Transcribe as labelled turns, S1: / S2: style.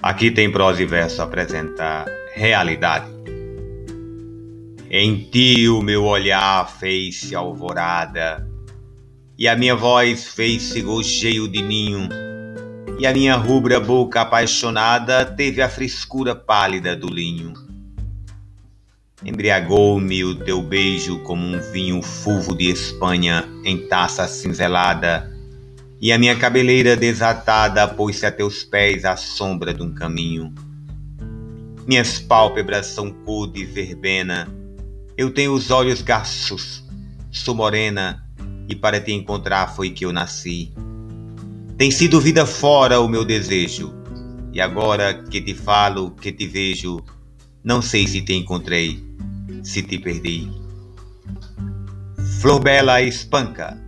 S1: Aqui tem prosa e verso apresentar realidade. Em ti o meu olhar fez-se alvorada, e a minha voz fez-se gojeio de ninho, e a minha rubra boca apaixonada teve a frescura pálida do linho. Embriagou-me o teu beijo como um vinho fulvo de Espanha em taça cinzelada, e a minha cabeleira desatada pôs-se a teus pés à sombra de um caminho. Minhas pálpebras são cor de verbena, eu tenho os olhos gastos, sou morena, e para te encontrar foi que eu nasci. Tem sido vida fora o meu desejo, e agora que te falo, que te vejo, não sei se te encontrei, se te perdi. Flor Bela espanca